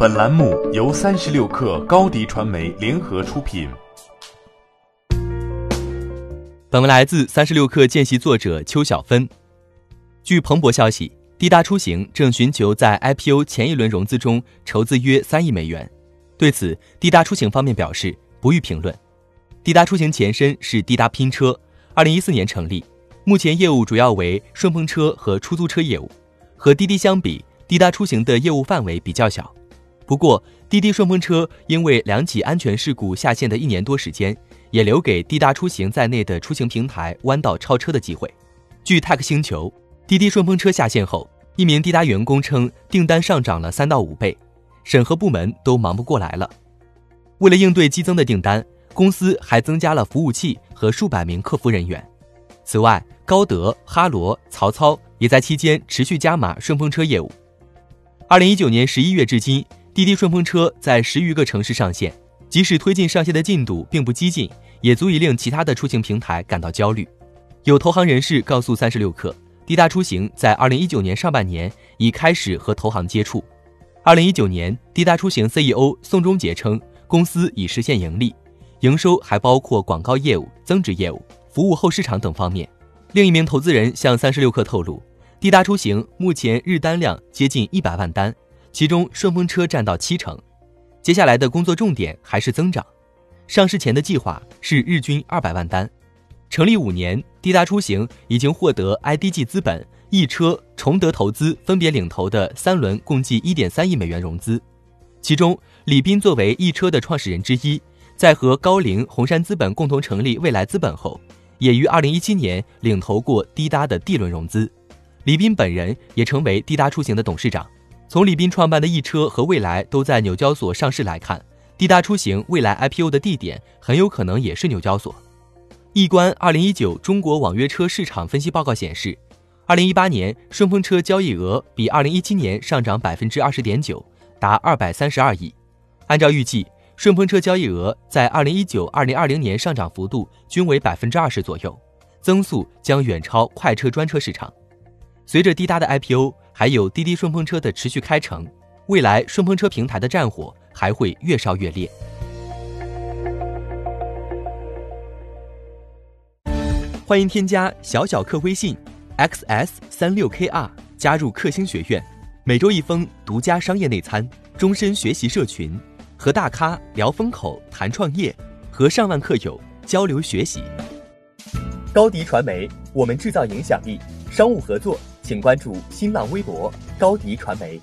本栏目由三十六氪高低传媒联合出品。本文来自三十六氪见习作者邱小芬。据彭博消息，滴答出行正寻求在 IPO 前一轮融资中筹资约三亿美元。对此，滴答出行方面表示不予评论。滴答出行前身是滴答拼车，二零一四年成立，目前业务主要为顺风车和出租车业务。和滴滴相比，滴答出行的业务范围比较小。不过，滴滴顺风车因为两起安全事故下线的一年多时间，也留给滴答出行在内的出行平台弯道超车的机会。据 Tech 星球，滴滴顺风车下线后，一名滴答员工称订单上涨了三到五倍，审核部门都忙不过来了。为了应对激增的订单，公司还增加了服务器和数百名客服人员。此外，高德、哈罗、曹操。也在期间持续加码顺风车业务。二零一九年十一月至今，滴滴顺风车在十余个城市上线，即使推进上线的进度并不激进，也足以令其他的出行平台感到焦虑。有投行人士告诉三十六氪，滴答出行在二零一九年上半年已开始和投行接触。二零一九年，滴答出行 CEO 宋忠杰称，公司已实现盈利，营收还包括广告业务、增值业务、服务后市场等方面。另一名投资人向三十六氪透露，滴答出行目前日单量接近一百万单，其中顺风车占到七成。接下来的工作重点还是增长。上市前的计划是日均二百万单。成立五年，滴答出行已经获得 IDG 资本、易车、崇德投资分别领投的三轮共计一点三亿美元融资。其中，李斌作为易车的创始人之一，在和高瓴、红杉资本共同成立未来资本后。也于二零一七年领投过滴答的 D 轮融资，李斌本人也成为滴答出行的董事长。从李斌创办的易车和未来都在纽交所上市来看，滴答出行未来 IPO 的地点很有可能也是纽交所。易观二零一九中国网约车市场分析报告显示，二零一八年顺风车交易额比二零一七年上涨百分之二十点九，达二百三十二亿。按照预计。顺风车交易额在二零一九、二零二零年上涨幅度均为百分之二十左右，增速将远超快车专车市场。随着滴答的 IPO，还有滴滴顺风车的持续开城，未来顺风车平台的战火还会越烧越烈。欢迎添加小小客微信 xs 三六 kr 加入克星学院，每周一封独家商业内参，终身学习社群。和大咖聊风口、谈创业，和上万客友交流学习。高迪传媒，我们制造影响力。商务合作，请关注新浪微博高迪传媒。